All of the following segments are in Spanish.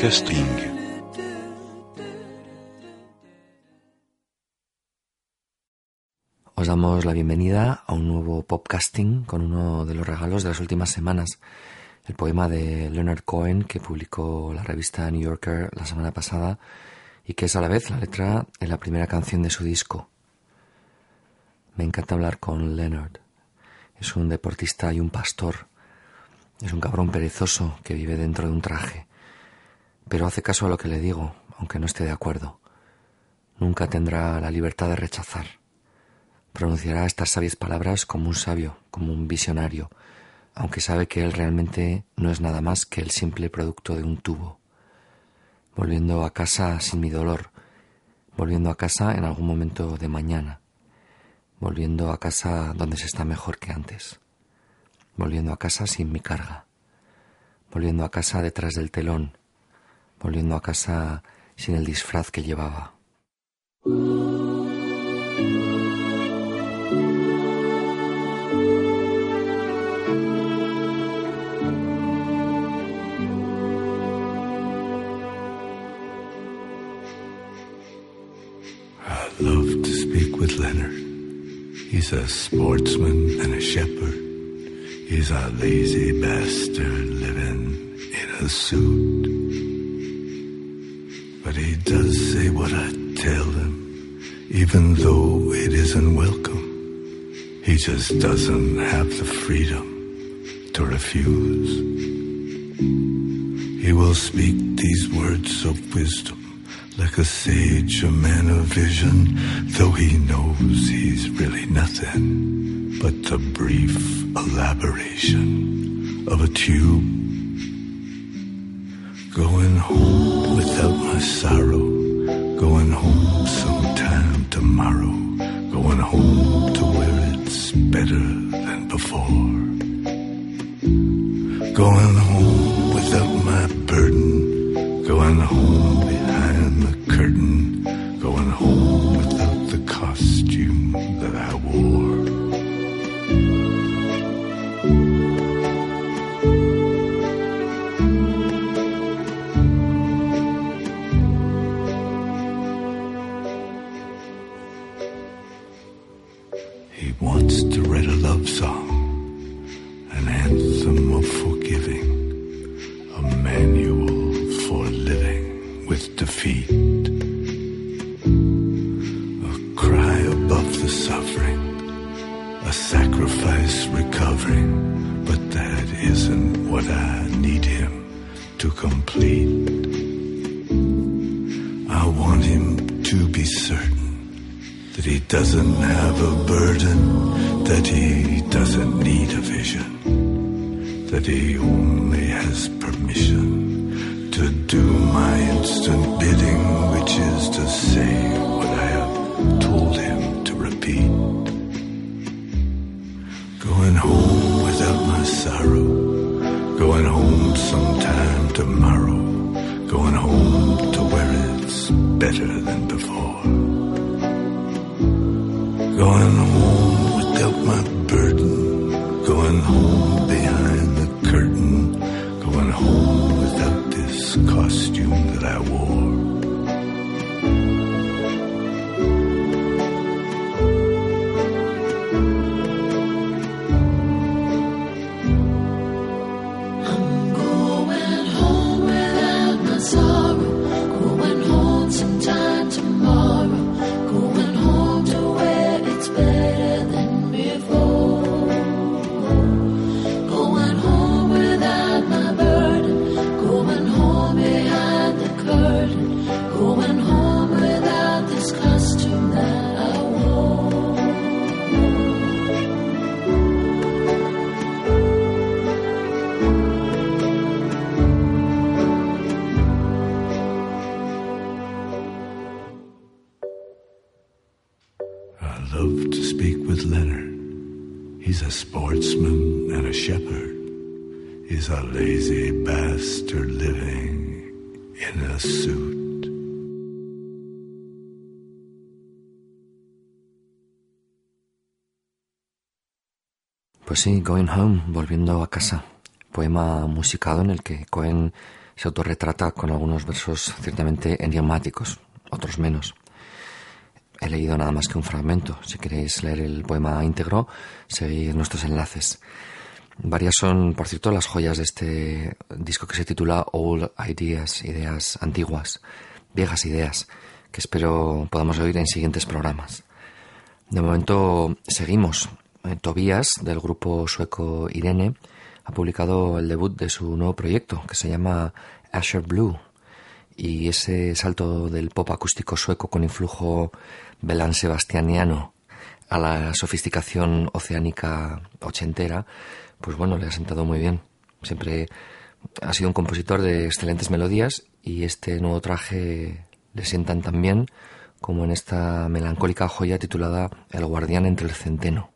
You. Podcasting. Os damos la bienvenida a un nuevo podcasting con uno de los regalos de las últimas semanas, el poema de Leonard Cohen que publicó la revista New Yorker la semana pasada y que es a la vez la letra de la primera canción de su disco. Me encanta hablar con Leonard. Es un deportista y un pastor. Es un cabrón perezoso que vive dentro de un traje. Pero hace caso a lo que le digo, aunque no esté de acuerdo. Nunca tendrá la libertad de rechazar. Pronunciará estas sabias palabras como un sabio, como un visionario, aunque sabe que él realmente no es nada más que el simple producto de un tubo. Volviendo a casa sin mi dolor, volviendo a casa en algún momento de mañana, volviendo a casa donde se está mejor que antes, volviendo a casa sin mi carga, volviendo a casa detrás del telón, volviendo a casa sin el disfraz que llevaba. Love to speak with Leonard. He's a sportsman and a shepherd. He's a lazy bastard living in a suit. But he does say what I tell him, even though it isn't welcome. He just doesn't have the freedom to refuse. He will speak these words of wisdom like a sage, a man of vision, though he knows he's really nothing but the brief elaboration of a tube. Going home without my sorrow, going home sometime tomorrow, going home to where it's better than before. Going home without my burden, going home behind the curtain, going home without the costume that I wore. Sí, Going Home, volviendo a casa. Poema musicado en el que Cohen se autorretrata con algunos versos ciertamente enigmáticos, otros menos. He leído nada más que un fragmento. Si queréis leer el poema íntegro, seguid nuestros enlaces. Varias son, por cierto, las joyas de este disco que se titula Old Ideas, ideas antiguas, viejas ideas, que espero podamos oír en siguientes programas. De momento seguimos eh, Tobías, del grupo sueco Irene, ha publicado el debut de su nuevo proyecto, que se llama Asher Blue. Y ese salto del pop acústico sueco con influjo Belan sebastianiano a la sofisticación oceánica ochentera, pues bueno, le ha sentado muy bien. Siempre ha sido un compositor de excelentes melodías y este nuevo traje le sientan tan bien como en esta melancólica joya titulada El guardián entre el centeno.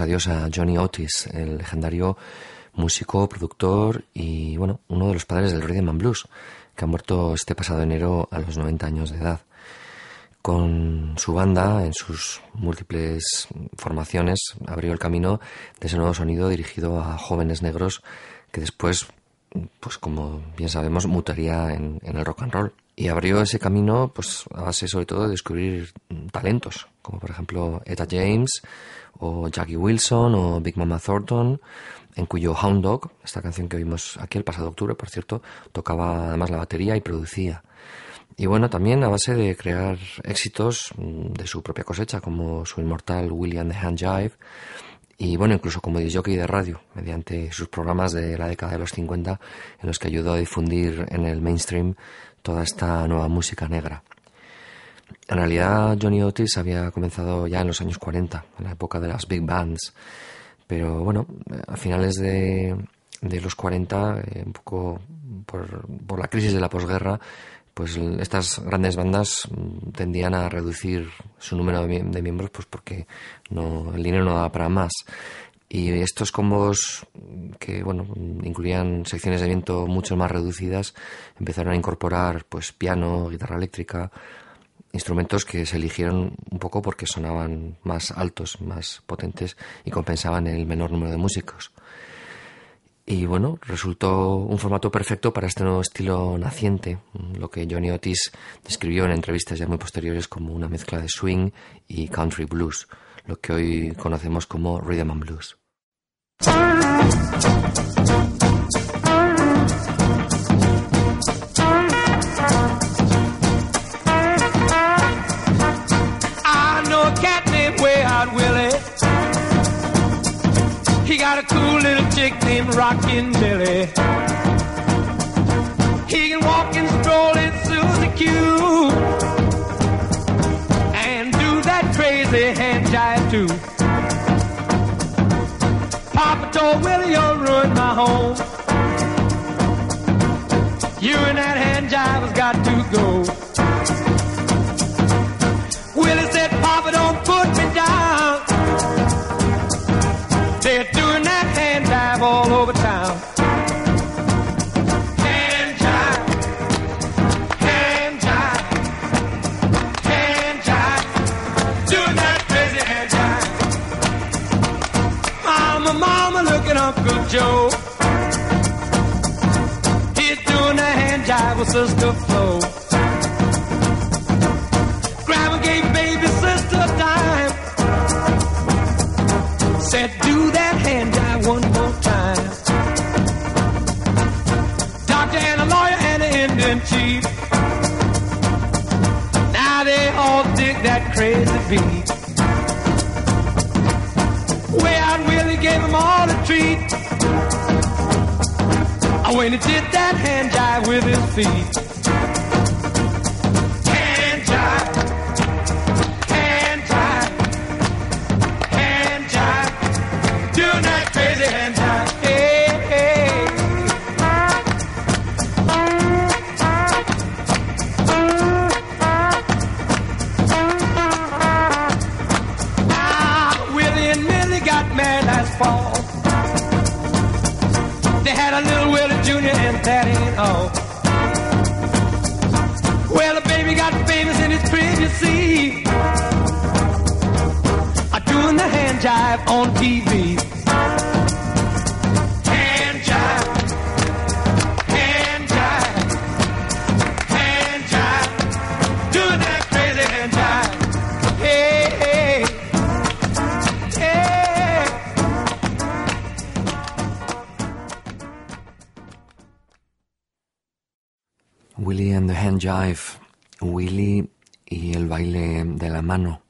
Adiós a Johnny Otis, el legendario músico, productor y, bueno, uno de los padres del rhythm and blues, que ha muerto este pasado enero a los 90 años de edad. Con su banda, en sus múltiples formaciones, abrió el camino de ese nuevo sonido dirigido a jóvenes negros que después, pues como bien sabemos, mutaría en, en el rock and roll. Y abrió ese camino pues a base sobre todo de descubrir talentos, como por ejemplo Etta James, o Jackie Wilson, o Big Mama Thornton, en cuyo Hound Dog, esta canción que vimos aquí el pasado octubre, por cierto, tocaba además la batería y producía. Y bueno, también a base de crear éxitos mm, de su propia cosecha, como su inmortal William the Hand Jive, y bueno, incluso como jockey de radio, mediante sus programas de la década de los 50, en los que ayudó a difundir en el mainstream toda esta nueva música negra. En realidad, Johnny Otis había comenzado ya en los años 40, en la época de las big bands, pero bueno, a finales de, los 40, eh, un poco por, por, la crisis de la posguerra, pues estas grandes bandas mm, tendían a reducir su número de, de miembros pues porque no, el dinero no daba para más. Y estos combos que bueno, incluían secciones de viento mucho más reducidas, empezaron a incorporar pues piano, guitarra eléctrica, instrumentos que se eligieron un poco porque sonaban más altos, más potentes y compensaban el menor número de músicos. Y bueno, resultó un formato perfecto para este nuevo estilo naciente, lo que Johnny Otis describió en entrevistas ya muy posteriores como una mezcla de swing y country blues, lo que hoy conocemos como rhythm and blues. Named Rockin' Billy. He can walk and stroll in Susie Q. And do that crazy hand jive too. Papa told Willie, you'll ruin my home. You and that hand jive has got to go. Willie said, Papa, don't put me down. Over town. Hand hand hand doing that crazy hand. Mama, mama, Uncle Joe. He's doing the hand jive with Sister Flo. Grandma gave baby sister a dime. Said, do that hand jive one more and an Indian. Now they all dig that crazy beat. Way out Willie gave them all a treat. When he did that hand jive with his feet. Little Willie Jr. and that ain't all. Well, the baby got famous in his. Are doing the hand jive on TV. Jive, Willie y el baile de la mano.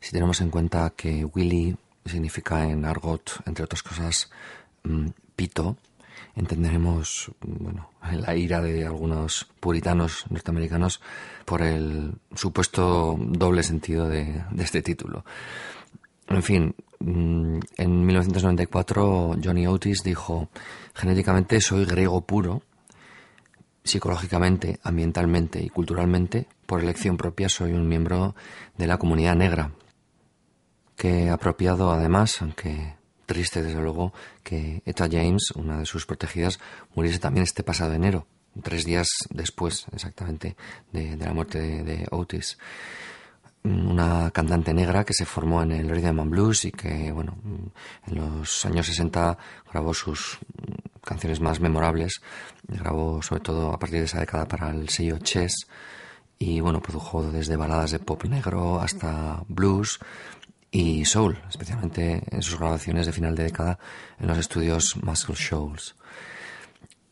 Si tenemos en cuenta que Willie significa en argot, entre otras cosas, mm, pito, entenderemos bueno, la ira de algunos puritanos norteamericanos por el supuesto doble sentido de, de este título. En fin, mm, en 1994 Johnny Otis dijo, genéticamente soy griego puro, psicológicamente, ambientalmente y culturalmente, por elección propia soy un miembro de la comunidad negra. Que apropiado además, aunque triste desde luego, que Etta James, una de sus protegidas, muriese también este pasado enero, tres días después exactamente de, la muerte de, Otis una cantante negra que se formó en el Rhythm and Blues y que, bueno, en los años 60 grabó sus canciones más memorables. Grabó sobre todo a partir de esa década para el sello Chess y, bueno, produjo desde baladas de pop negro hasta blues y soul, especialmente en sus grabaciones de final de década en los estudios Muscle Shoals.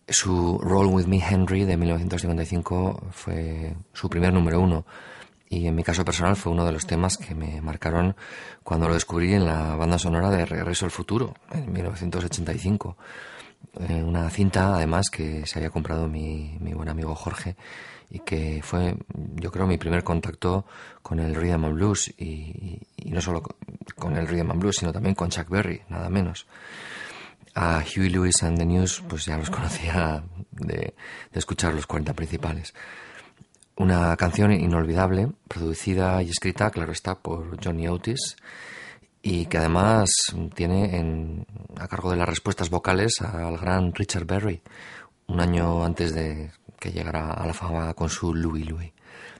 Su Roll With Me Henry de 1955 fue su primer número uno y en mi caso personal fue uno de los temas que me marcaron cuando lo descubrí en la banda sonora de Regreso al Futuro en 1985. Eh, una cinta además que se había comprado mi, mi buen amigo Jorge y que fue yo creo mi primer contacto con el rhythm and blues y, no solo con el rhythm and blues sino también con Chuck Berry nada menos a Huey Lewis and the News, pues ya los conocía de, escuchar los 40 principales. Una canción inolvidable, producida y escrita, claro está, por Johnny Otis, y que además tiene a cargo de las respuestas vocales al gran Richard Berry, un año antes de que llegara a la fama con su Louie Louie.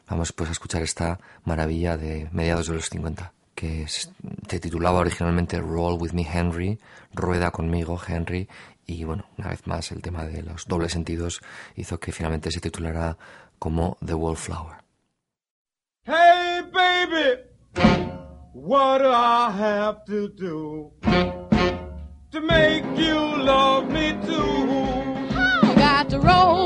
Vamos pues a escuchar esta maravilla de mediados de los 50 que se titulaba originalmente Roll With Me Henry, Rueda conmigo Henry, y bueno, una vez más el tema de los dobles sentidos hizo que finalmente se titulara como The Wallflower. Hey baby, what do I have to do to make you love me too? You got to roll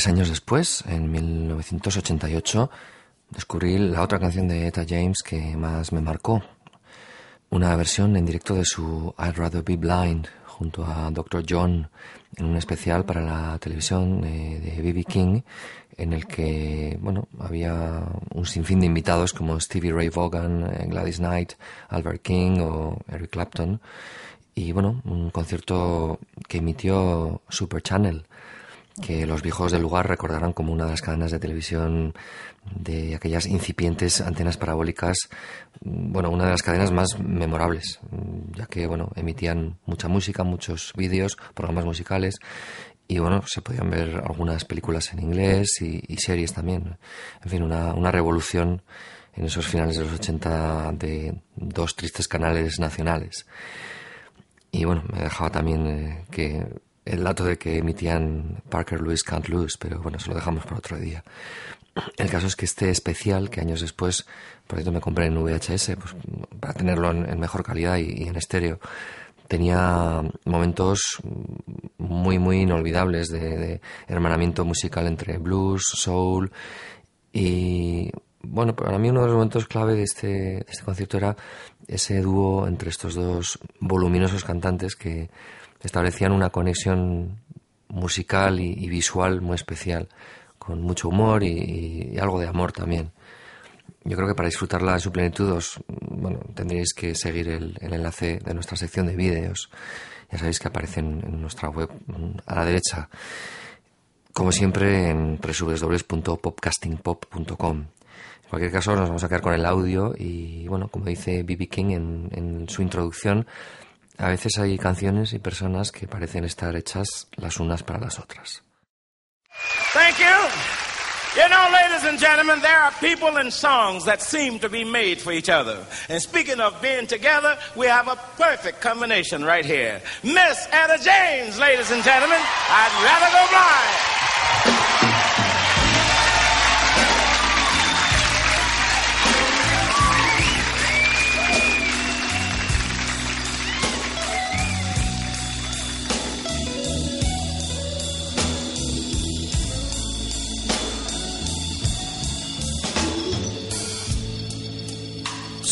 tres años después, en 1988, descubrí la otra canción de Etta James que más me marcó. Una versión en directo de su I'd Rather Be Blind junto a Dr. John en un especial para la televisión de B.B. King en el que bueno había un sinfín de invitados como Stevie Ray Vaughan, Gladys Knight, Albert King o Eric Clapton y bueno un concierto que emitió Super Channel que los viejos del lugar recordarán como una de las cadenas de televisión de aquellas incipientes antenas parabólicas, bueno, una de las cadenas más memorables, ya que, bueno, emitían mucha música, muchos vídeos, programas musicales, y bueno, se podían ver algunas películas en inglés y, series también. En fin, una, una revolución en esos finales de los 80 de dos tristes canales nacionales. Y bueno, me dejaba también eh, que el dato de que emitían Parker Lewis Can't Lose, pero bueno, eso lo dejamos para otro día. El caso es que este especial, que años después, por cierto, me compré en VHS, pues, para tenerlo en, mejor calidad y, en estéreo, tenía momentos muy, muy inolvidables de, hermanamiento musical entre blues, soul y bueno, para mí uno de los momentos clave de este, de este concierto era ese dúo entre estos dos voluminosos cantantes que establecían una conexión musical y, visual muy especial, con mucho humor y, algo de amor también. Yo creo que para disfrutarla en su plenitud os, bueno, tendréis que seguir el, enlace de nuestra sección de vídeos. Ya sabéis que aparecen en nuestra web a la derecha. Como siempre en www.popcastingpop.com. En cualquier caso nos vamos a quedar con el audio y bueno, como dice B.B. King en su introducción, a veces hay canciones y personas que parecen estar hechas las unas para las otras. Thank you. You know, ladies and gentlemen, there are people and songs that seem to be made for each other. And speaking of being together, we have a perfect combination right here. Miss Etta James, ladies and gentlemen, I'd rather go blind.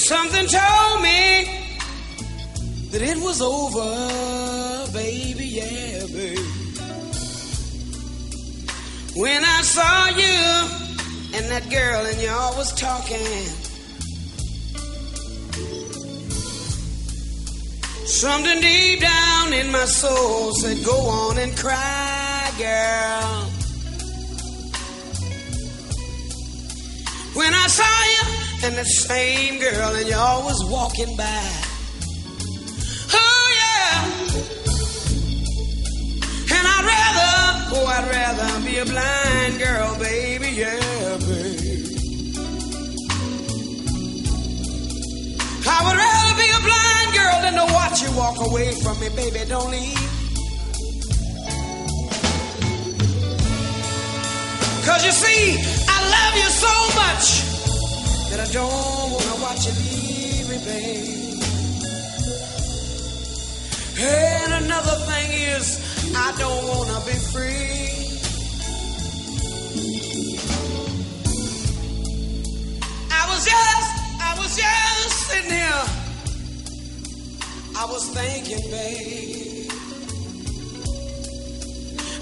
Something told me that it was over, baby, yeah, baby. When I saw you and that girl and y'all was talking. Something deep down in my soul said, Go on and cry, girl. When I saw and the same girl, and y'all was walking by. Oh, yeah. And I'd rather, oh, I'd rather be a blind girl, baby, yeah, baby. I would rather be a blind girl than to watch you walk away from me, baby, don't leave. Cause you see, I love you so much don't wanna watch you leave me, babe. And another thing is, I don't wanna be free. I was just, I was just sitting here. I was thinking, babe.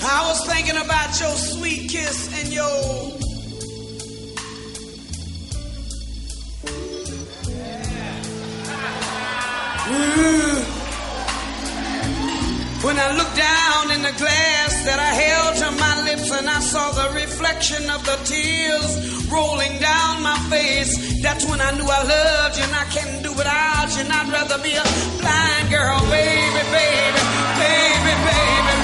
I was thinking about your sweet kiss and your When I looked down in the glass that I held to my lips and I saw the reflection of the tears rolling down my face, that's when I knew I loved you and I can't do without you. And I'd rather be a blind girl, baby, baby, baby, baby,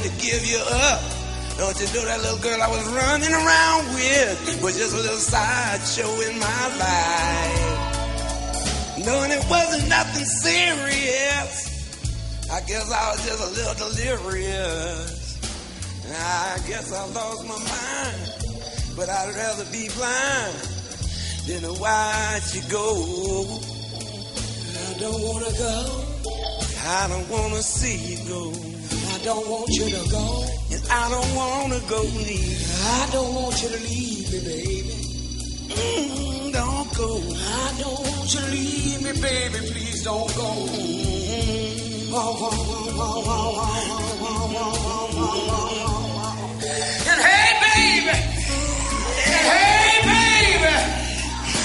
give you up. Don't you know that little girl I was running around with was just a little sideshow in my life? Knowing it wasn't nothing serious, I guess I was just a little delirious. I guess I lost my mind. But I'd rather be blind than to watch you go. I don't wanna go. I don't wanna see you go don't want you to go, and I don't wanna go neither. I don't want you to leave me, baby. Mm, don't go. I don't want you to leave me, baby. Please don't go. And hey, baby. And hey, baby.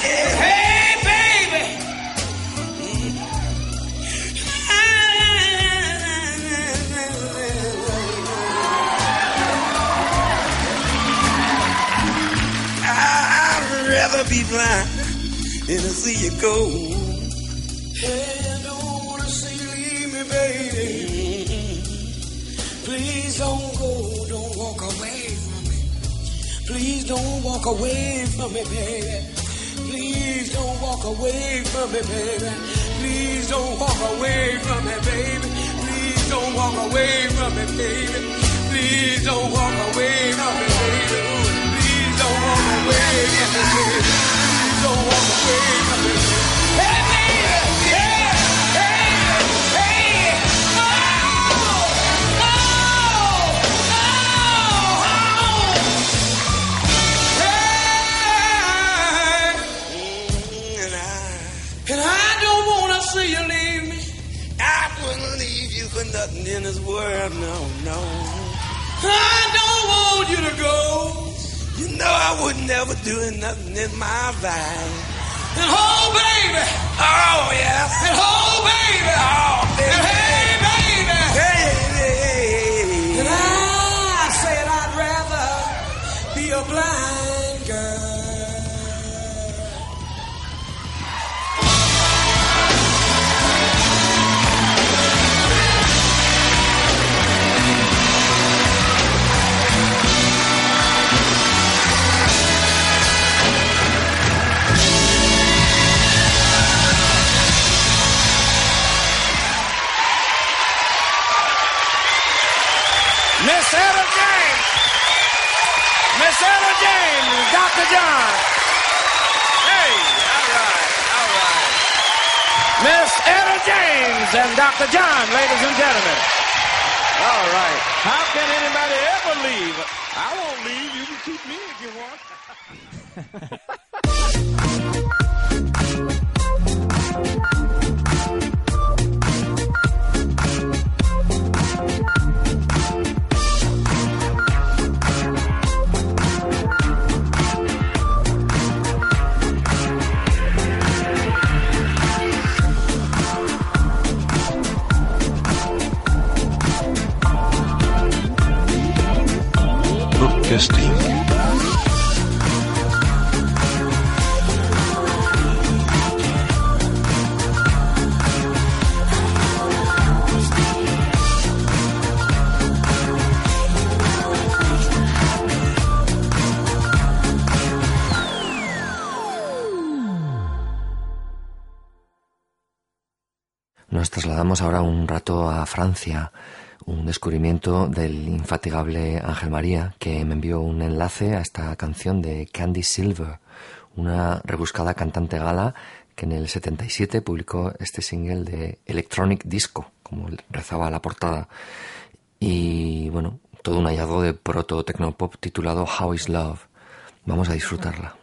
And hey. Rather be blind than to see you go. Hey, I don't wanna see you leave me, baby. Please don't go, don't walk away from me. Please don't walk away from me, baby. Please don't walk away from me, baby. Please don't walk away from me, baby. Please don't walk away from me, baby. Please don't walk away from me, baby. Nothing in this world, no, no. I don't want you to go. You know I would never do nothing in my life. And oh, baby. Oh, yeah. And oh, baby. Oh, baby. And hey, baby. Dr. John. Hey, all right, all right. Miss Etta James and Dr. John, ladies and gentlemen. All right. How can anybody ever leave? I won't leave. You can keep me if you want. Nos trasladamos ahora un rato a Francia, un descubrimiento del infatigable Ángel María, que me envió un enlace a esta canción de Candy Silver, una rebuscada cantante gala que en el 77 publicó este single de Electronic Disco, como rezaba la portada. Y bueno, todo un hallazgo de proto tecnopop titulado How is Love. Vamos a disfrutarla.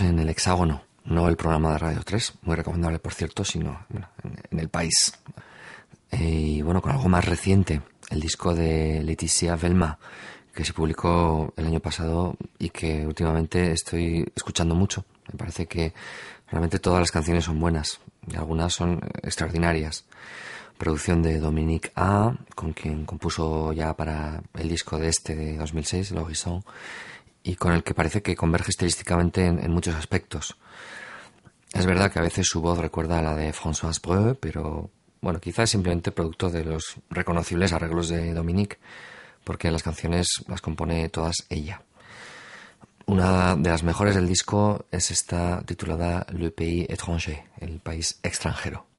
En el hexágono, no el programa de Radio 3, muy recomendable por cierto, sino bueno, en, el país. Eh, y bueno, con algo más reciente, el disco de Leticia Velma, que se publicó el año pasado y que últimamente estoy escuchando mucho. Me parece que realmente todas las canciones son buenas y algunas son extraordinarias. Producción de Dominique A, con quien compuso ya para el disco de este de 2006, El Horizon, y con el que parece que converge estilísticamente en, muchos aspectos. Es verdad que a veces su voz recuerda a la de François Breu, pero bueno, quizás es simplemente producto de los reconocibles arreglos de Dominique, porque las canciones las compone todas ella. Una de las mejores del disco es esta titulada Le Pays étranger, el país extranjero.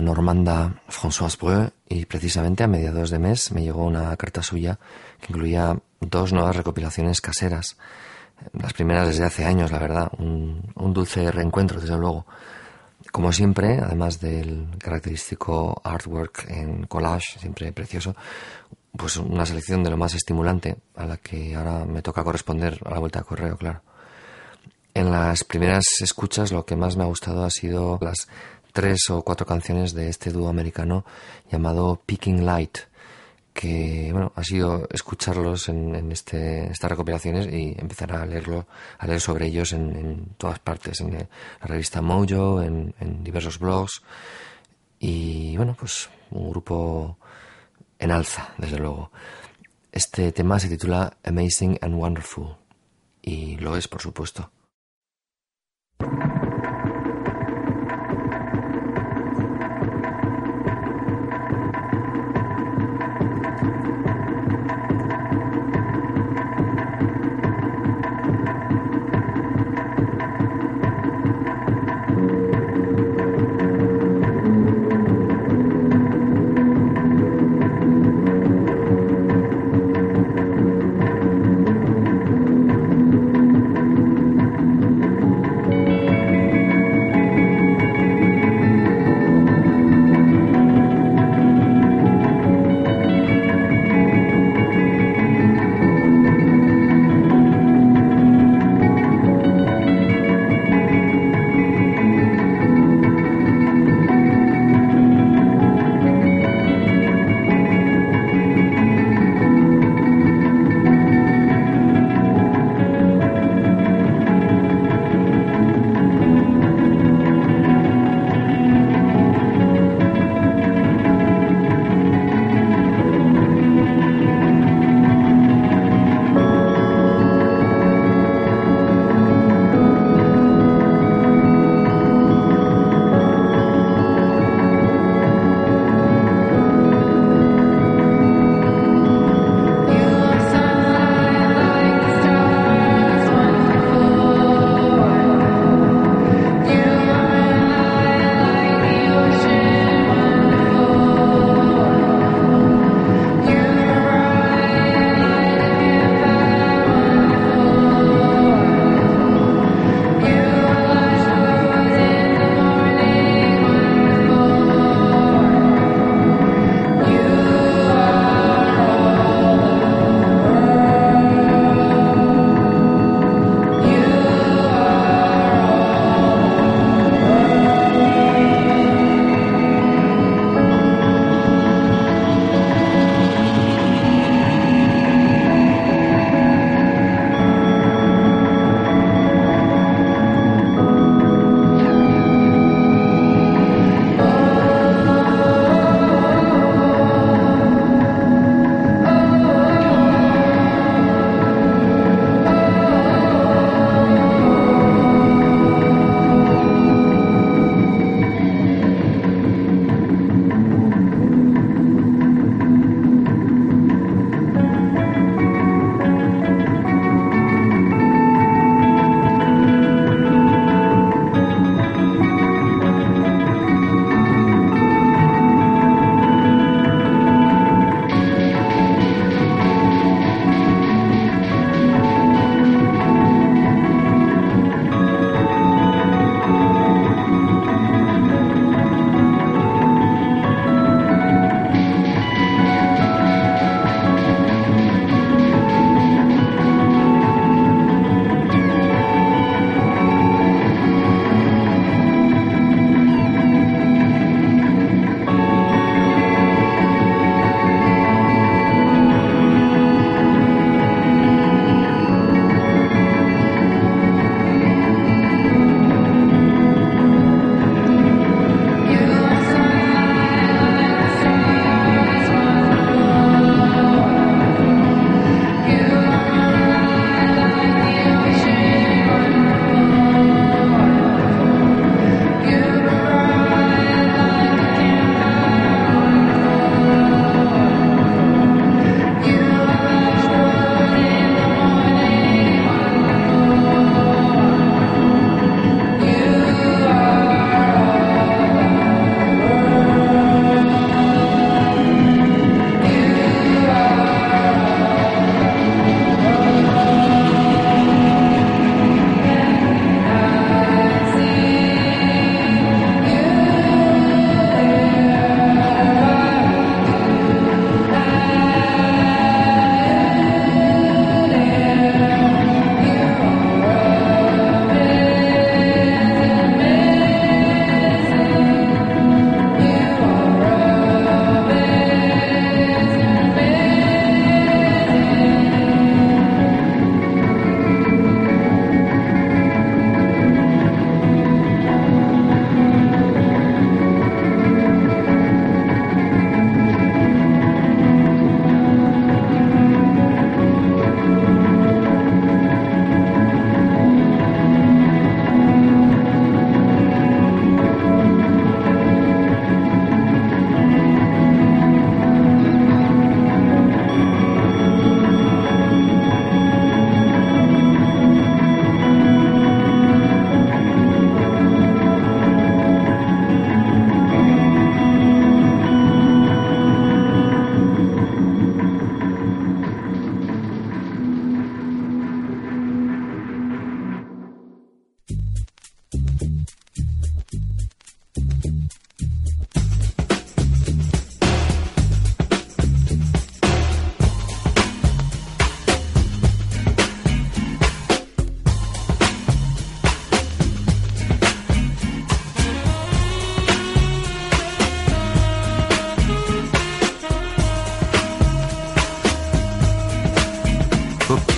Normanda Françoise Breu y precisamente a mediados de mes me llegó una carta suya que incluía dos nuevas recopilaciones caseras. Las primeras desde hace años, la verdad. Un, un dulce reencuentro, desde luego. Como siempre, además del característico artwork en collage, siempre precioso, pues una selección de lo más estimulante, a la que ahora me toca corresponder a la vuelta de correo, claro. En las primeras escuchas lo que más me ha gustado ha sido las tres o cuatro canciones de este dúo americano llamado Picking Light, que bueno, ha sido escucharlos en, este, estas recopilaciones y empezar a leerlo, a leer sobre ellos en, todas partes, en la revista Mojo, en, en diversos blogs. Y bueno, pues un grupo en alza, desde luego. Este tema se titula Amazing and Wonderful. Y lo es, por supuesto.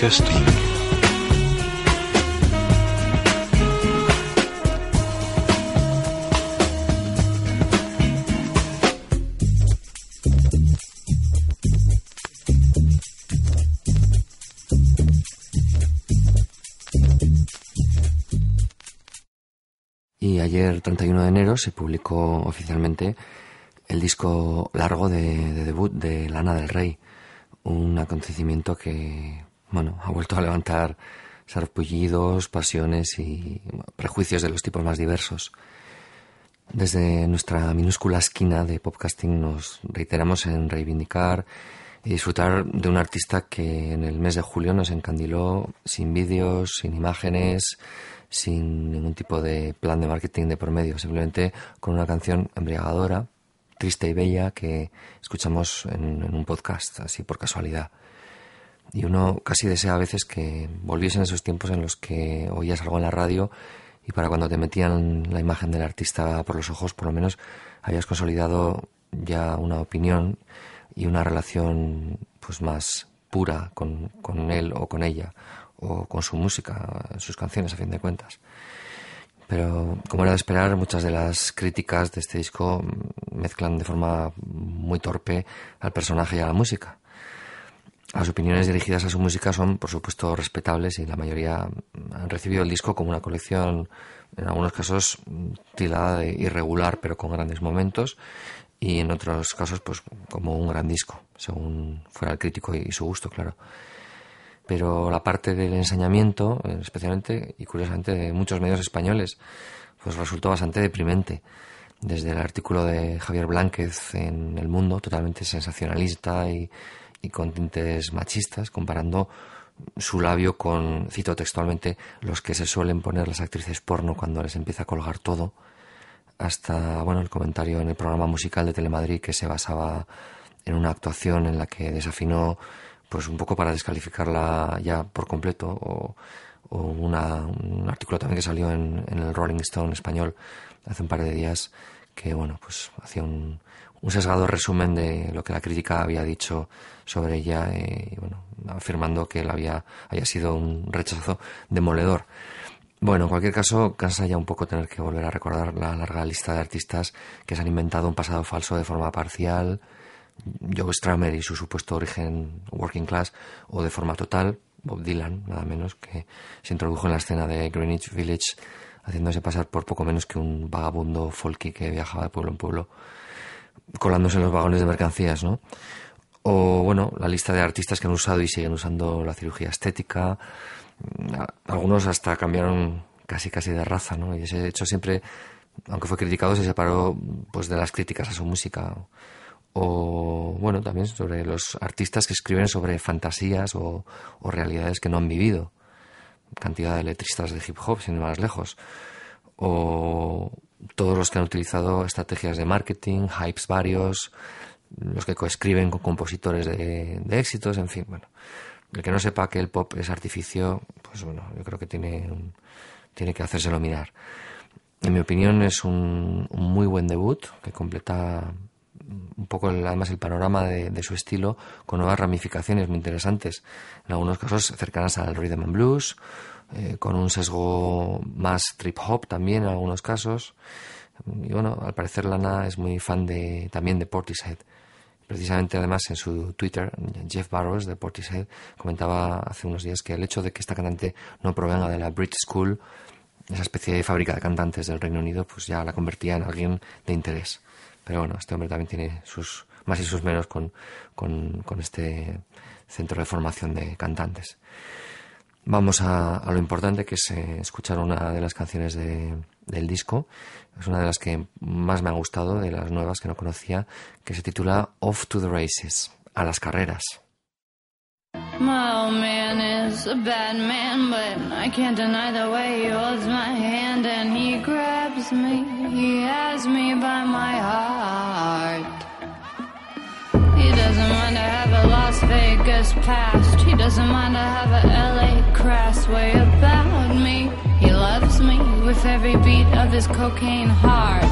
Y ayer, 31 de enero, se publicó oficialmente el disco largo de, de debut de Lana del Rey, un acontecimiento que, bueno, ha vuelto a levantar sarpullidos, pasiones y prejuicios de los tipos más diversos. Desde nuestra minúscula esquina de podcasting nos reiteramos en reivindicar y disfrutar de un artista que en el mes de julio nos encandiló sin vídeos, sin imágenes, sin ningún tipo de plan de marketing de por medio, simplemente con una canción embriagadora, triste y bella que escuchamos en un podcast, así por casualidad. Y uno casi desea a veces que volviesen esos tiempos en los que oías algo en la radio y para cuando te metían la imagen del artista por los ojos, por lo menos habías consolidado ya una opinión y una relación pues más pura con, con él o con ella o con su música, sus canciones a fin de cuentas. Pero como era de esperar, muchas de las críticas de este disco mezclan de forma muy torpe al personaje y a la música. Las opiniones dirigidas a su música son, por supuesto, respetables y la mayoría han recibido el disco como una colección, en algunos casos, tilada de irregular, pero con grandes momentos, y en otros casos, pues como un gran disco, según fuera el crítico y su gusto, claro pero la parte del ensañamiento, especialmente y curiosamente de muchos medios españoles, pues resultó bastante deprimente. Desde el artículo de Javier Blánquez en El Mundo, totalmente sensacionalista y, y con tintes machistas, comparando su labio con, cito textualmente, los que se suelen poner las actrices porno cuando les empieza a colgar todo, hasta, bueno, el comentario en el programa musical de Telemadrid que se basaba en una actuación en la que desafinó pues un poco para descalificarla ya por completo o, una, un artículo también que salió en, el Rolling Stone español hace un par de días que bueno pues hacía un, un sesgado resumen de lo que la crítica había dicho sobre ella eh, bueno afirmando que él había haya sido un rechazo demoledor bueno, en cualquier caso, cansa ya un poco tener que volver a recordar la larga lista de artistas que se han inventado un pasado falso de forma parcial, Joe Stramer y su supuesto origen working class, o de forma total, Bob Dylan, nada menos, que se introdujo en la escena de Greenwich Village haciéndose pasar por poco menos que un vagabundo folky que viajaba de pueblo en pueblo, colándose en los vagones de mercancías, ¿no? O, bueno, la lista de artistas que han usado y siguen usando la cirugía estética, algunos hasta cambiaron casi casi de raza, ¿no? Y ese hecho siempre, aunque fue criticado, se separó pues de las críticas a su música o bueno, también sobre los artistas que escriben sobre fantasías o, realidades que no han vivido. Cantidad de letristas de hip hop, sin ir más lejos. O todos los que han utilizado estrategias de marketing, hypes varios, los que coescriben con compositores de, éxitos, en fin, bueno. El que no sepa que el pop es artificio, pues bueno, yo creo que tiene, tiene que hacérselo mirar. En mi opinión es un, un muy buen debut que completa un poco además el panorama de, su estilo con nuevas ramificaciones muy interesantes, en algunos casos cercanas al rhythm and blues, eh, con un sesgo más trip hop también en algunos casos. Y bueno, al parecer Lana es muy fan de, también de Portishead. Precisamente además en su Twitter, Jeff Barrows de Portishead comentaba hace unos días que el hecho de que esta cantante no provenga de la Brit School, esa especie de fábrica de cantantes del Reino Unido, pues ya la convertía en alguien de interés. Pero bueno, este hombre también tiene sus más y sus menos con, este centro de formación de cantantes. Vamos a, lo importante que es eh, escuchar una de las canciones del disco. Es una de las que más me ha gustado, de las nuevas que no conocía, que se titula Off to the Races, a las carreras. My old man is a bad man, but I can't deny the way he holds my hand and he grabs me. He has me by my heart. He doesn't mind to have a Las Vegas past. He doesn't mind to have a LA crass way me with every beat of this cocaine heart.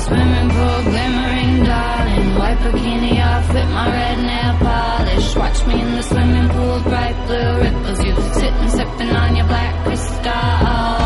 Swimming pool glimmering, darling. White bikini off with my red nail polish. Watch me in the swimming pool, bright blue ripples. You sitting, sipping on your black crystal.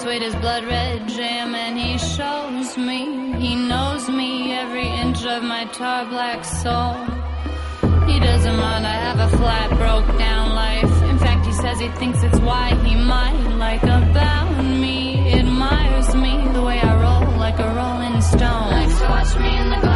sweet as blood red jam, and he shows me he knows me every inch of my tar black soul. He doesn't mind I have a flat, broke down life. In fact, he says he thinks it's why he might like about me, admires me the way I roll like a rolling stone. Likes to watch me in the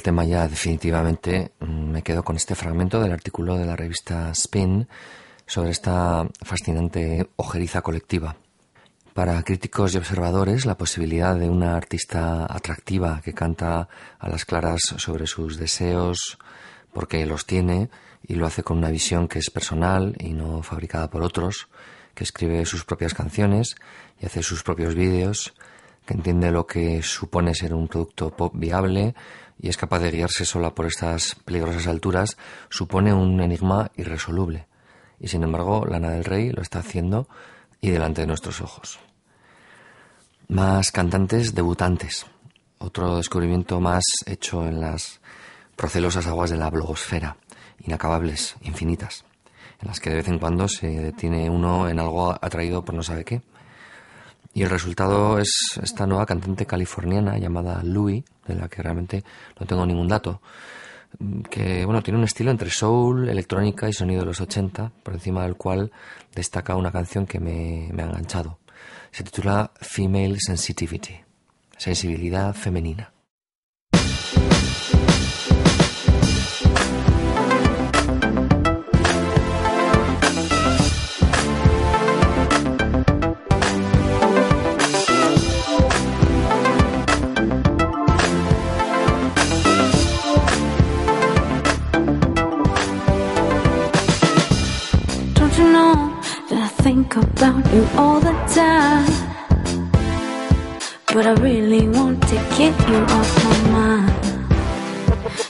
el tema ya definitivamente, mm, me quedo con este fragmento del artículo de la revista Spin sobre esta fascinante ojeriza colectiva. Para críticos y observadores, la posibilidad de una artista atractiva que canta a las claras sobre sus deseos, porque los tiene, y lo hace con una visión que es personal y no fabricada por otros, que escribe sus propias canciones y hace sus propios vídeos, que entiende lo que supone ser un producto pop viable, y es capaz de guiarse sola por estas peligrosas alturas, supone un enigma irresoluble. Y sin embargo, Lana del Rey lo está haciendo y delante de nuestros ojos. Más cantantes debutantes. Otro descubrimiento más hecho en las procelosas aguas de la blogosfera, inacabables, infinitas, en las que de vez en cuando se detiene uno en algo atraído por no sabe qué. Y el resultado es esta nueva cantante californiana llamada Louie, de la que realmente no tengo ningún dato, que bueno, tiene un estilo entre soul, electrónica y sonido de los 80, por encima del cual destaca una canción que me, me ha enganchado. Se titula Female Sensitivity, sensibilidad femenina. Think about you all the time? But I really want to get you off my mind.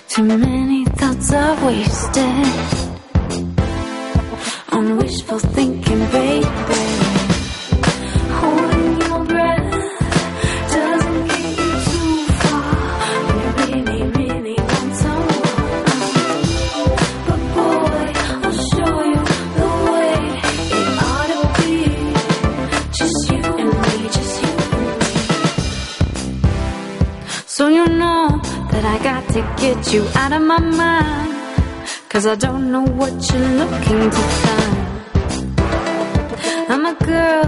Too many thoughts are wasted on wishful thinking, baby. Get you out of my mind. Cause I don't know what you're looking to find. I'm a girl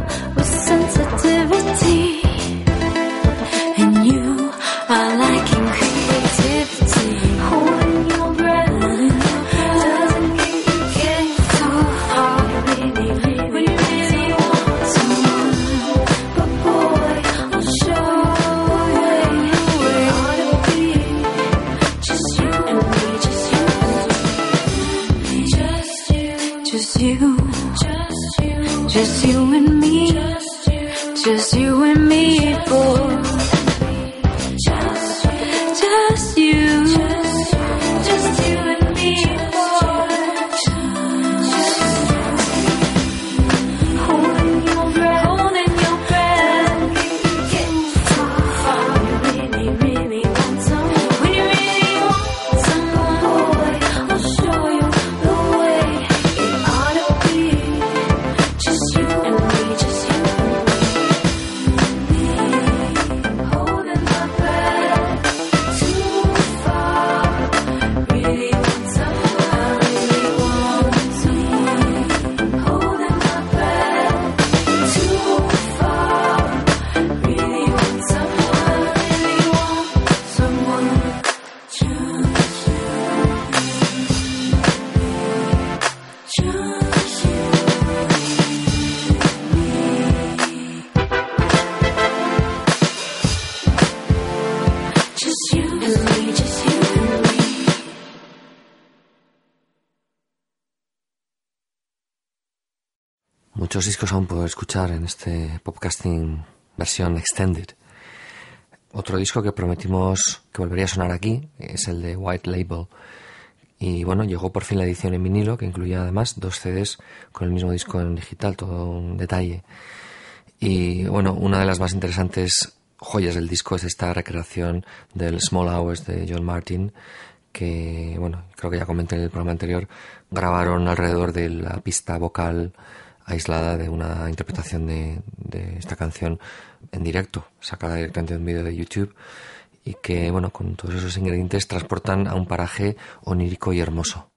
Muchos discos aún puedo escuchar en este podcasting versión extended. Otro disco que prometimos que volvería a sonar aquí es el de White Label. Y bueno, llegó por fin la edición en vinilo, que incluía además dos CDs con el mismo disco en digital, todo un detalle. Y bueno, una de las más interesantes joyas del disco es esta recreación del Small Hours de John Martin, que bueno, creo que ya comenté en el programa anterior, grabaron alrededor de la pista vocal aislada de una interpretación de, de esta canción en directo, sacada directamente de un vídeo de YouTube y que, bueno, con todos esos ingredientes transportan a un paraje onírico y hermoso.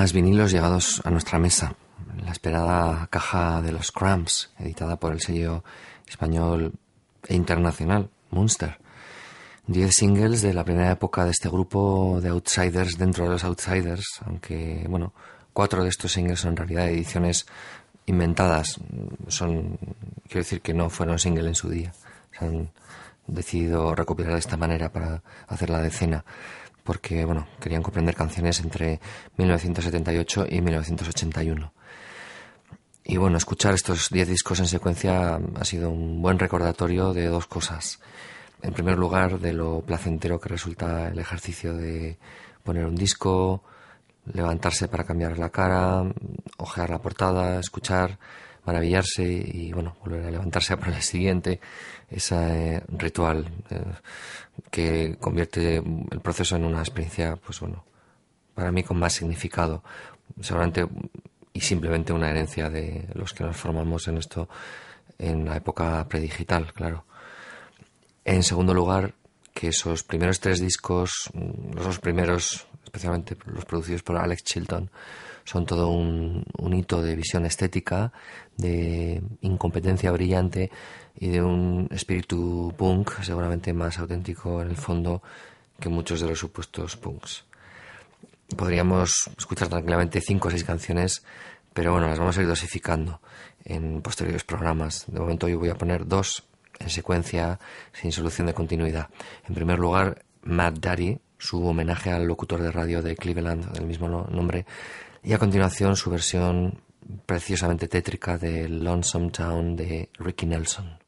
Más vinilos llegados a nuestra mesa. La esperada caja de los Cramps, editada por el sello español e internacional Munster. Diez singles de la primera época de este grupo de outsiders dentro de los outsiders, aunque, bueno, cuatro de estos singles son en realidad ediciones inventadas. Son, quiero decir que no fueron single en su día. Se han decidido recopilar de esta manera para hacer la decena porque bueno, querían comprender canciones entre 1978 y 1981. Y bueno, escuchar estos 10 discos en secuencia ha sido un buen recordatorio de dos cosas. En primer lugar, de lo placentero que resulta el ejercicio de poner un disco, levantarse para cambiar la cara, ojear la portada, escuchar, maravillarse y bueno, volver a levantarse para el siguiente, ese ritual eh, que convierte el proceso en una experiencia, pues bueno, para mí con más significado, seguramente y simplemente una herencia de los que nos formamos en esto en la época predigital, claro. En segundo lugar, que esos primeros tres discos, los dos primeros, especialmente los producidos por Alex Chilton, son todo un, hito de visión estética, de incompetencia brillante y de un espíritu punk seguramente más auténtico en el fondo que muchos de los supuestos punks. Podríamos escuchar tranquilamente cinco o seis canciones, pero bueno, las vamos a ir dosificando en posteriores programas. De momento yo voy a poner dos en secuencia sin solución de continuidad. En primer lugar, Mad Daddy, su homenaje al locutor de radio de Cleveland del mismo nombre, y a continuación su versión preciosamente tétrica de Lonesome Town de Ricky Nelson.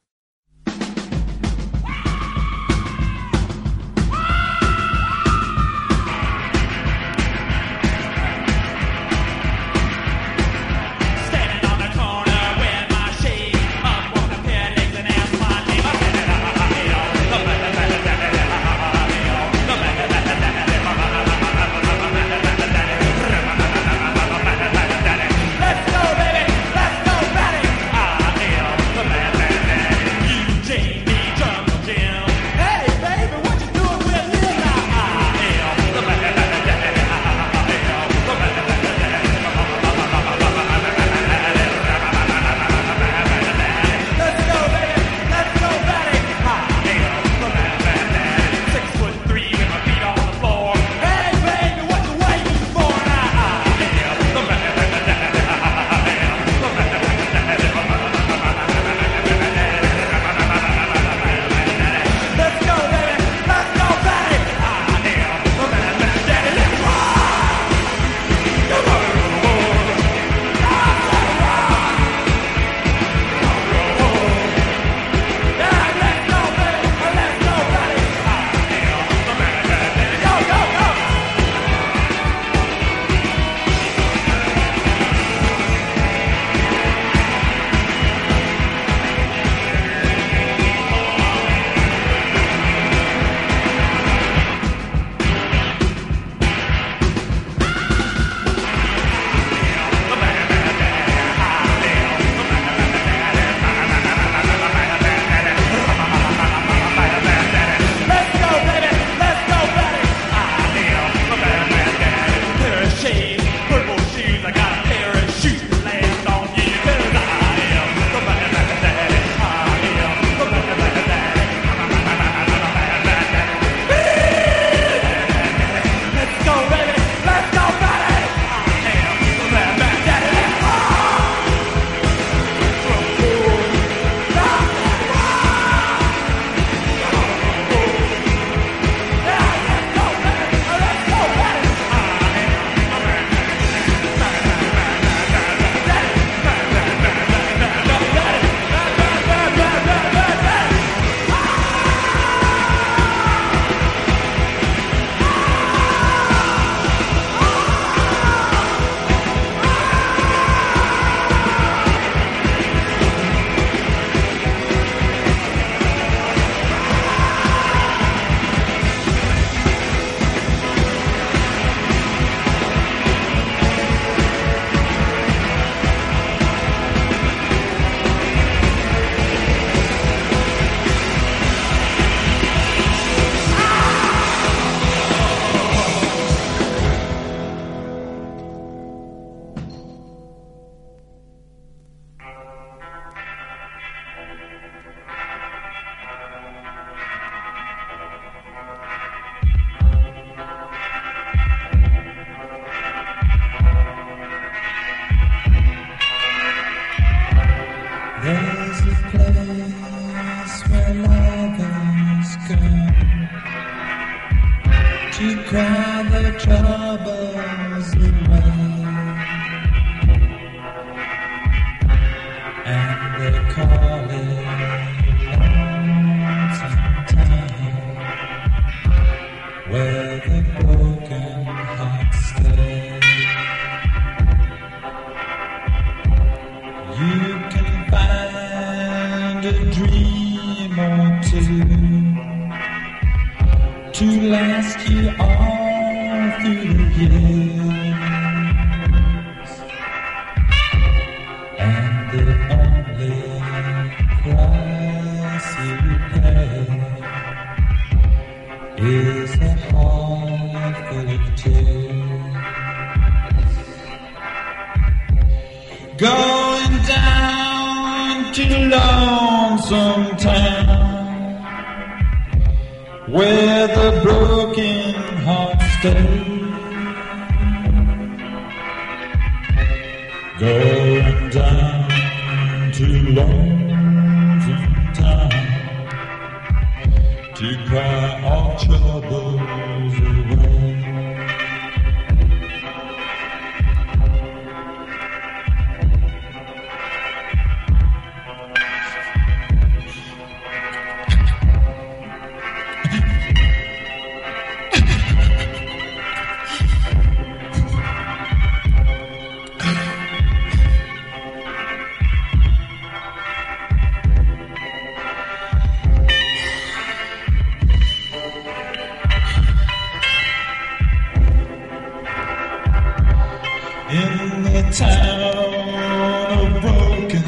Town of broken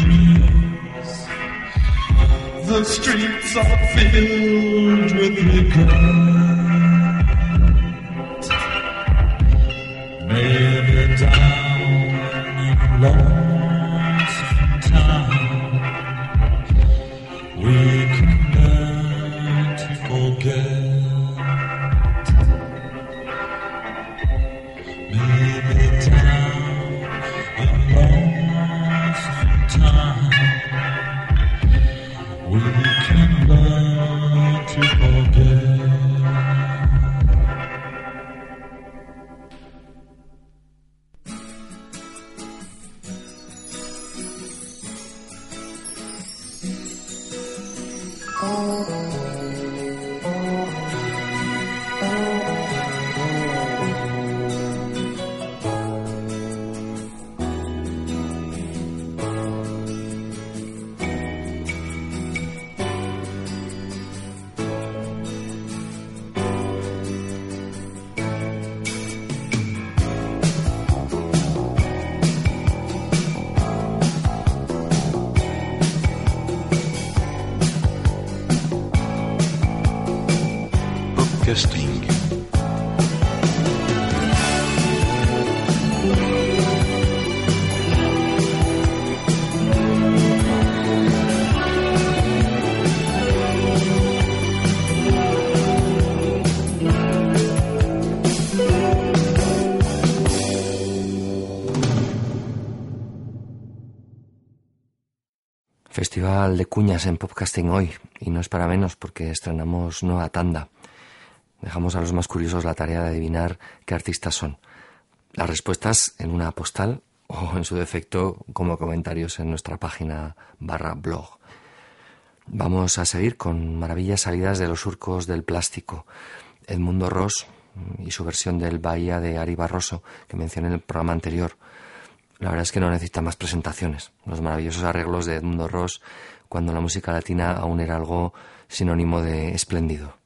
dreams. The streets are filled with regret. De cuñas en podcasting hoy, y no es para menos porque estrenamos nueva tanda. Dejamos a los más curiosos la tarea de adivinar qué artistas son. Las respuestas en una postal o en su defecto como comentarios en nuestra página barra blog. Vamos a seguir con maravillas salidas de los surcos del plástico. Edmundo Ross y su versión del Bahía de Ari Barroso que mencioné en el programa anterior. La verdad es que no necesita más presentaciones. Los maravillosos arreglos de Edmundo Ross cuando la música latina aún era algo sinónimo de espléndido.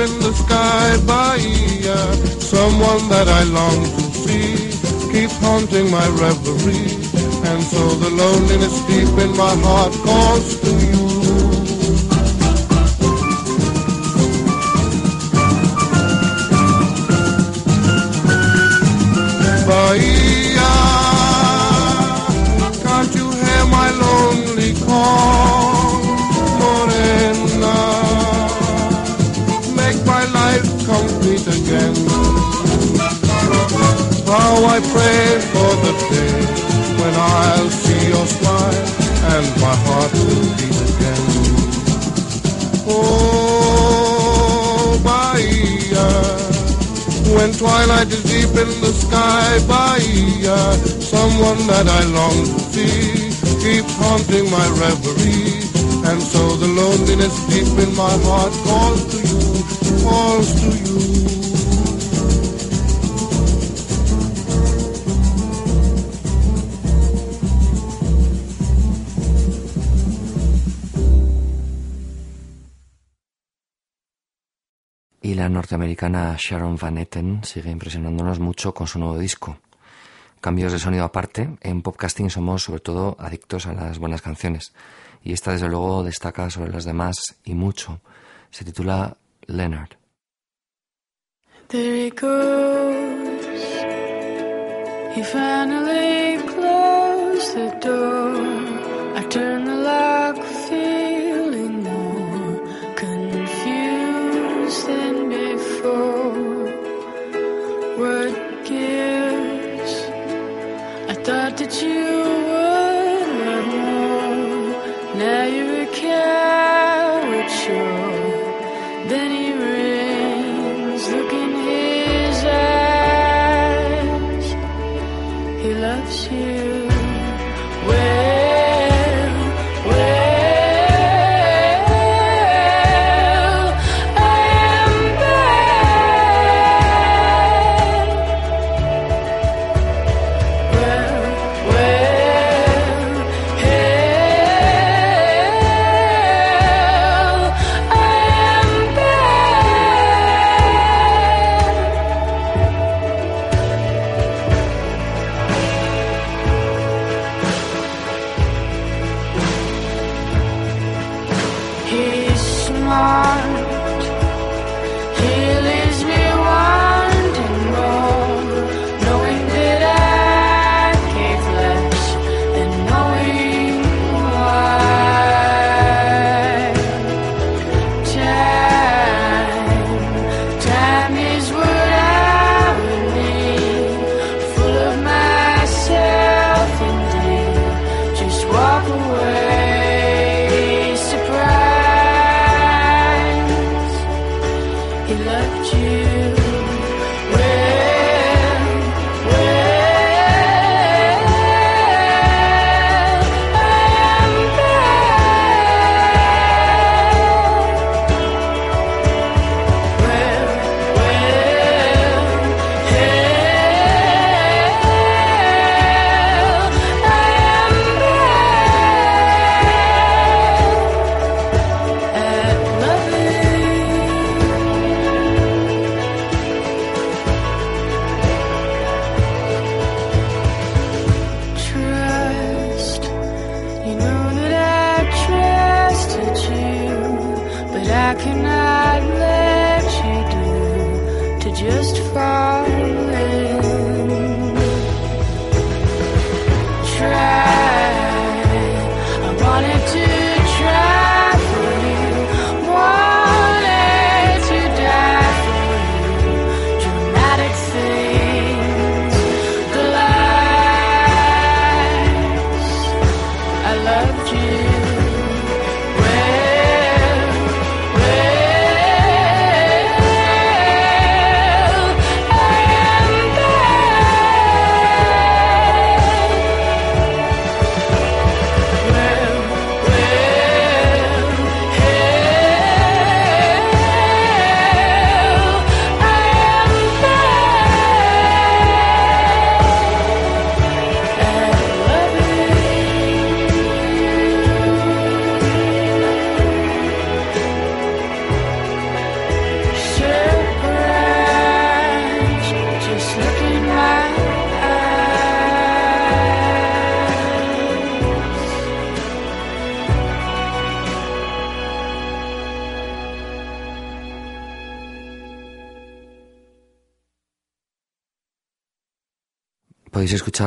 In the sky, Bahia, someone that I long to see keeps haunting my reverie, and so the loneliness deep in my heart calls pray for the day when I'll see your smile and my heart will beat again. Oh, Bahia, when twilight is deep in the sky, Bahia, someone that I long to see keeps haunting my reverie. And so the loneliness deep in my heart calls to you, calls to you. Norteamericana Sharon Van Etten sigue impresionándonos mucho con su nuevo disco. Cambios de sonido aparte, en podcasting somos sobre todo adictos a las buenas canciones. Y esta desde luego destaca sobre las demás y mucho. Se titula Leonard. There he goes. He finally closed the door.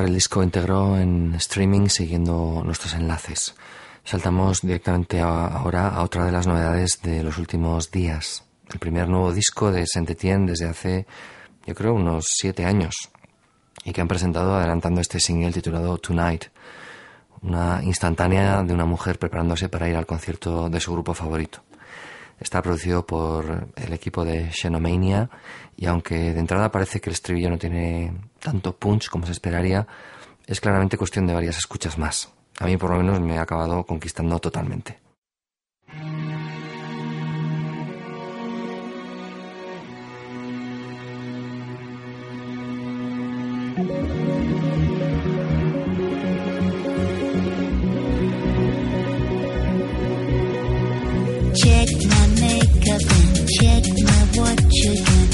el disco íntegro en streaming siguiendo nuestros enlaces. Saltamos directamente ahora a otra de las novedades de los últimos días. El primer nuevo disco de Saint Etienne desde hace, yo creo, unos siete años. Y que han presentado adelantando este single titulado Tonight. Una instantánea de una mujer preparándose para ir al concierto de su grupo favorito. Está producido por el equipo de Xenomania y aunque de entrada parece que el estribillo no tiene tanto punch como se esperaría, es claramente cuestión de varias escuchas más. A mí por lo menos me ha acabado conquistando totalmente. Check get my what you do.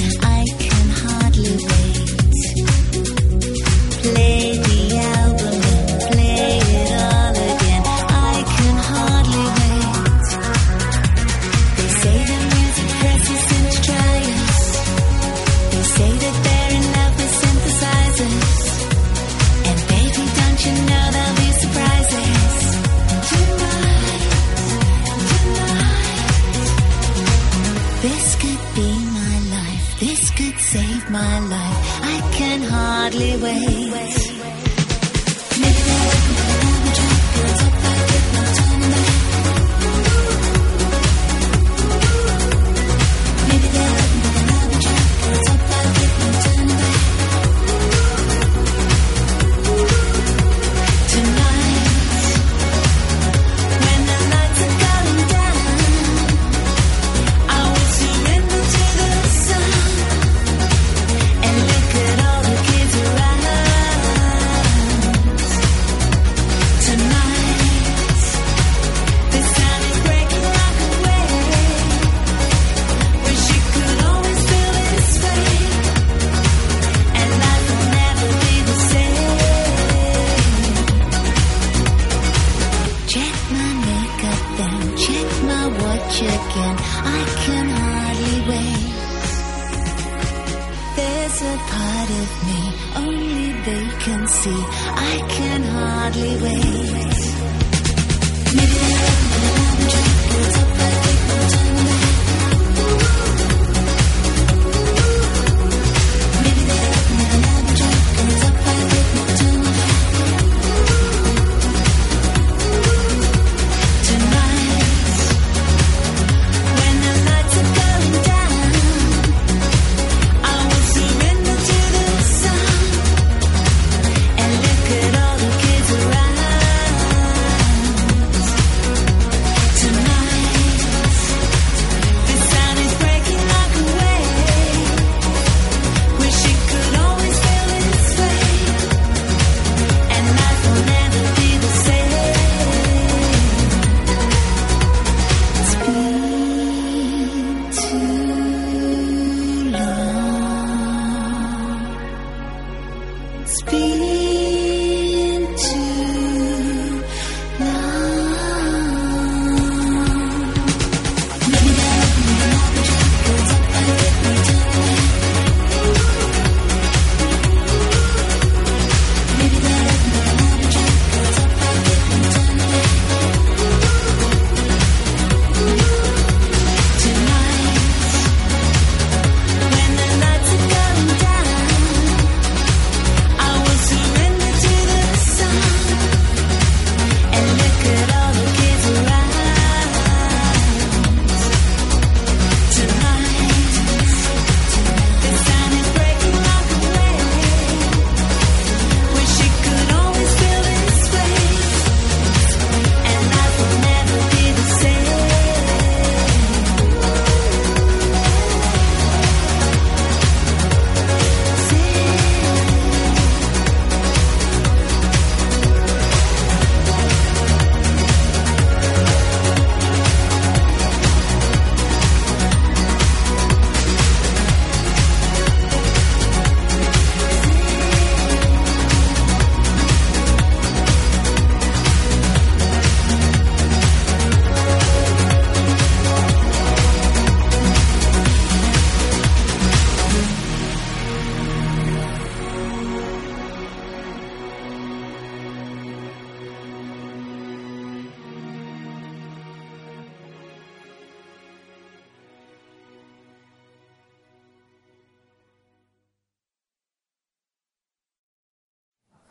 ugly ways.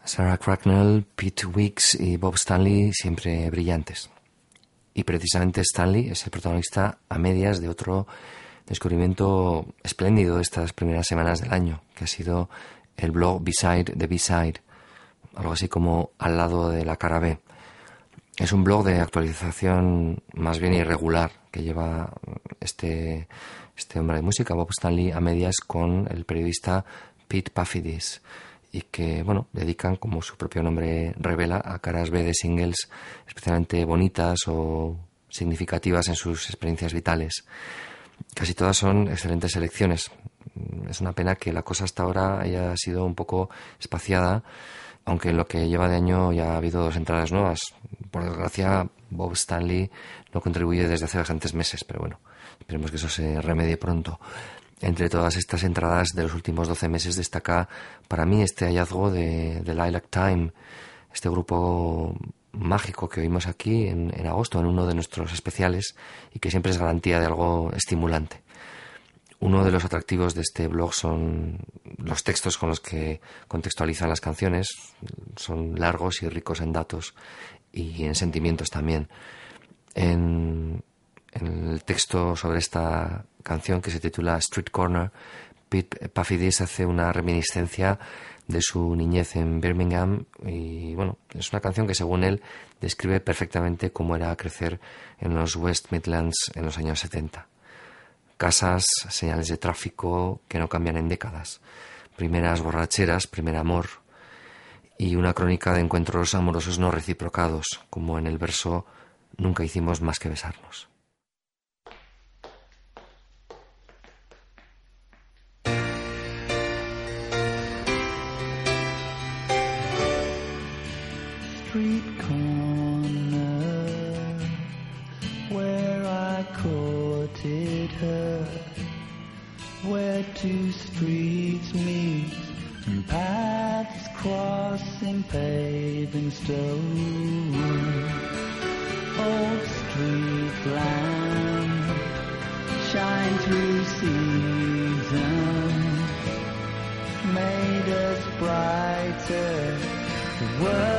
Sarah Cracknell, Pete Wicks y Bob Stanley siempre brillantes. Y precisamente Stanley es el protagonista a medias de otro descubrimiento espléndido de estas primeras semanas del año, que ha sido el blog Beside the B-Side, algo así como al lado de la cara B. Es un blog de actualización más bien irregular que lleva este, este hombre de música, Bob Stanley, a medias con el periodista Pete Pafidis y que, bueno, dedican, como su propio nombre revela, a caras B de singles especialmente bonitas o significativas en sus experiencias vitales. Casi todas son excelentes selecciones. Es una pena que la cosa hasta ahora haya sido un poco espaciada, aunque en lo que lleva de año ya ha habido dos entradas nuevas. Por desgracia, Bob Stanley no contribuye desde hace bastantes meses, pero bueno, esperemos que eso se remedie pronto. Entre todas estas entradas de los últimos 12 meses destaca para mí este hallazgo de, Lilac Time, este grupo mágico que vimos aquí en, en agosto en uno de nuestros especiales y que siempre es garantía de algo estimulante. Uno de los atractivos de este blog son los textos con los que contextualizan las canciones. Son largos y ricos en datos y en sentimientos también. En, en el texto sobre esta canción que se titula Street Corner, Pete Pafidis hace una reminiscencia de su niñez en Birmingham y bueno, es una canción que según él describe perfectamente cómo era crecer en los West Midlands en los años 70. Casas, señales de tráfico que no cambian en décadas, primeras borracheras, primer amor y una crónica de encuentros amorosos no reciprocados, como en el verso Nunca hicimos más que besarnos. Street corner where I courted her, where two streets meet and paths crossing paving stone. Old street lamp shine through seasons, made us brighter. The world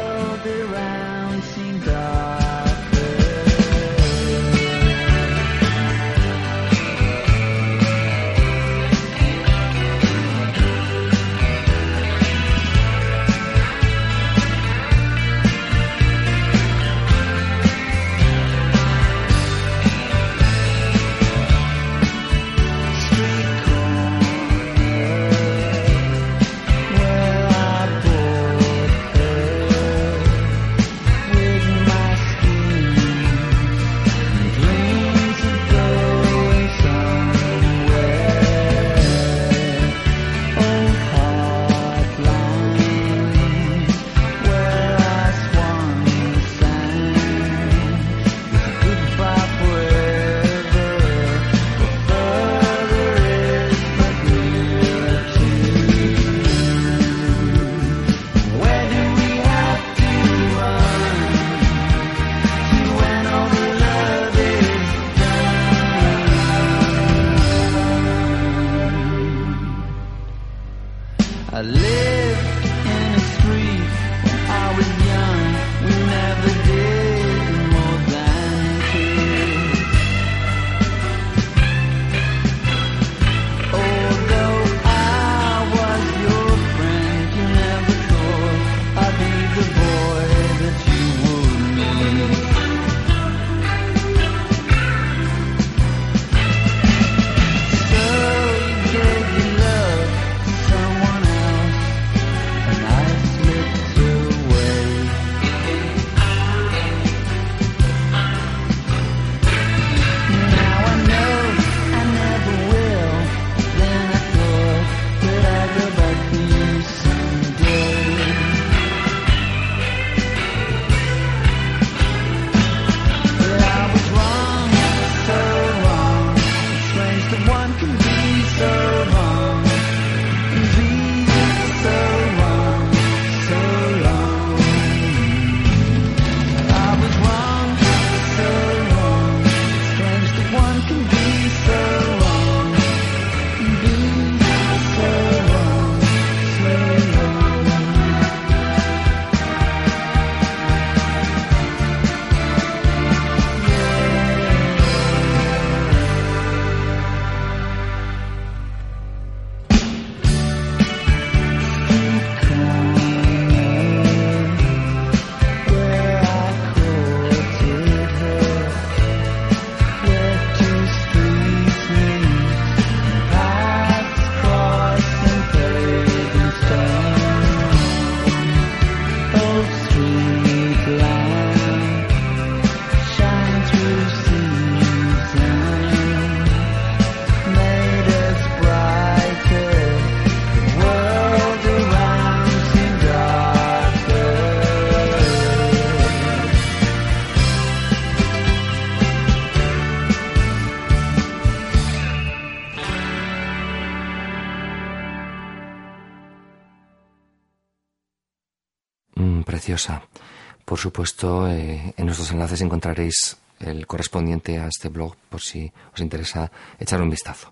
Por supuesto, eh, en nuestros enlaces encontraréis el correspondiente a este blog por si os interesa echar un vistazo.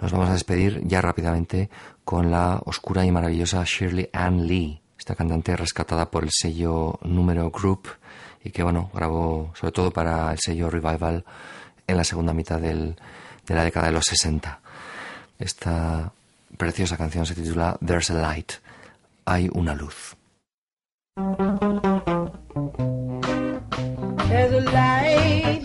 Nos vamos a despedir ya rápidamente con la oscura y maravillosa Shirley Ann Lee, esta cantante rescatada por el sello Número Group y que bueno, grabó sobre todo para el sello Revival en la segunda mitad de la década de los 60. Esta preciosa canción se titula There's a Light, hay una luz. There's a light.